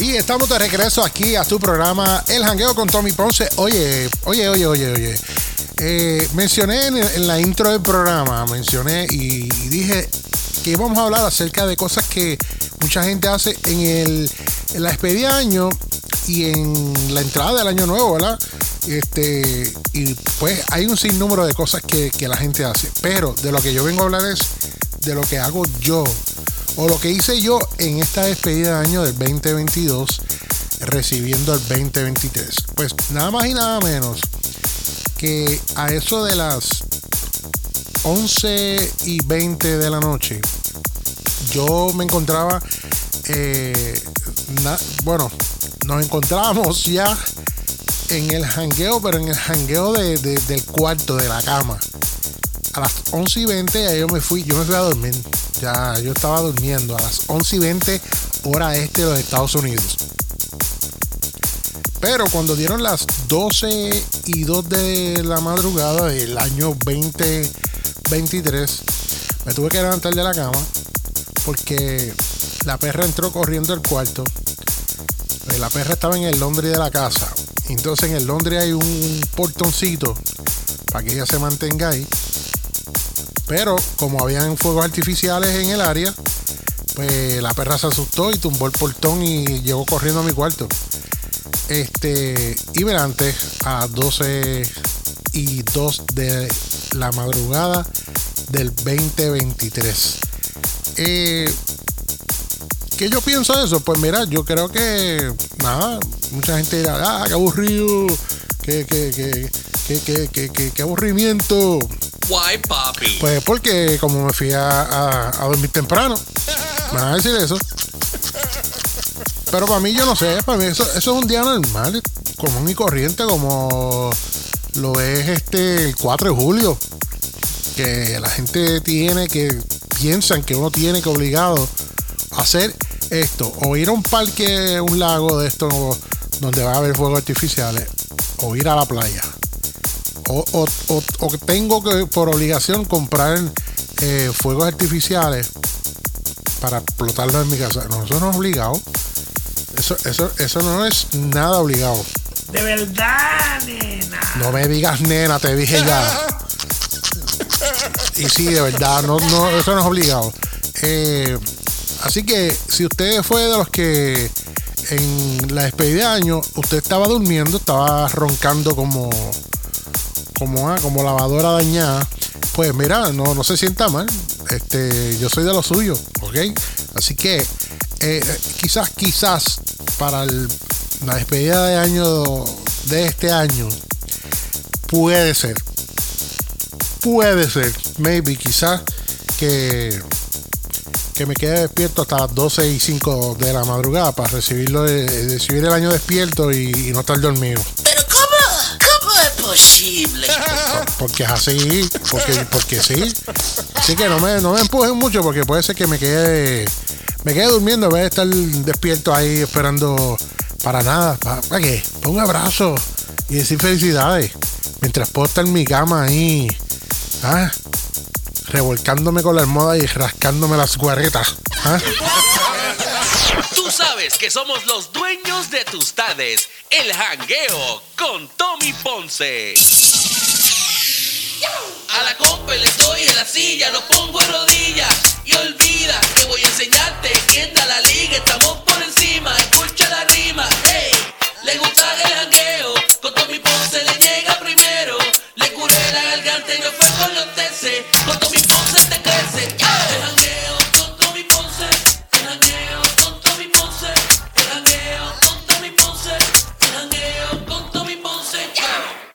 Y estamos de regreso aquí a tu programa El Jangueo con Tommy Ponce. Oye, oye, oye, oye, oye. Eh, mencioné en, la intro del programa, mencioné y, dije que íbamos a hablar acerca de cosas que mucha gente hace en, el, en la despedida de año y en la entrada del año nuevo, ¿verdad? Este, y pues hay un sinnúmero de cosas que, que la gente hace. Pero de lo que yo vengo a hablar es de lo que hago yo o lo que hice yo en esta despedida de año del 2022 recibiendo el 2023. Pues nada más y nada menos que a eso de las 11 y 20 de la noche yo me encontraba, eh, bueno, nos encontrábamos ya en el jangueo, pero en el jangueo del cuarto, de la cama. A las 11 y 20 ya yo me fui, yo me fui a dormir. Ya yo estaba durmiendo a las 11 y 20 hora este de los Estados Unidos. Pero cuando dieron las 12 y 2 de la madrugada del año 2023, me tuve que levantar de la cama porque la perra entró corriendo al cuarto. Eh, la perra estaba en el Londres de la casa. Entonces en el Londres hay un portoncito para que ella se mantenga ahí. Pero como habían fuegos artificiales en el área, pues la perra se asustó y tumbó el portón y llegó corriendo a mi cuarto. Este, y antes a 12 y 2 de la madrugada del 2023. Eh, ¿Qué yo pienso de eso? Pues mira, yo creo que nada, mucha gente dirá, ah, qué aburrido, qué, qué, qué, qué, qué aburrimiento. Why, papi? Pues porque como me fui a, a, dormir temprano, me van a decir eso. Pero para mí yo no sé, para mí eso, eso es un día normal, común y corriente, como lo es este el 4 de julio. Que la gente tiene que, piensan que uno tiene que obligado a hacer esto, o ir a un parque, un lago de esto donde va a haber fuegos artificiales, o ir a la playa o, tengo que por obligación comprar eh, fuegos artificiales para explotarlos en mi casa. No, eso no es obligado. Eso, eso, eso no es nada obligado. De verdad, nena. No me digas nena, te dije ya. Y sí, de verdad, no, no, eso no es obligado. Eh, así que si usted fue de los que en la despedida de año usted estaba durmiendo, estaba roncando como como, ah, como lavadora dañada, pues mira, no, no se sienta mal. Este, yo soy de lo suyo, ¿ok? Así que eh, eh, quizás, quizás para la despedida de año de este año, puede ser, puede ser, maybe, quizás que, que me quede despierto hasta las 12 y 5 de la madrugada para recibirlo, recibir el año despierto y no estar dormido posible. Porque es así, porque, porque sí. Así que no me, no me empujen mucho porque puede ser que me quede me quede durmiendo voy a estar despierto ahí esperando para nada. ¿Para, qué? un abrazo y decir felicidades. Mientras puedo en mi cama ahí, ¿ah? revolcándome con la almohada y rascándome las guarretas. ¿ah? Tú sabes que somos los dueños de tus tardes. El jangueo con Tommy Ponce. A la compa le doy en la silla, lo pongo en rodillas.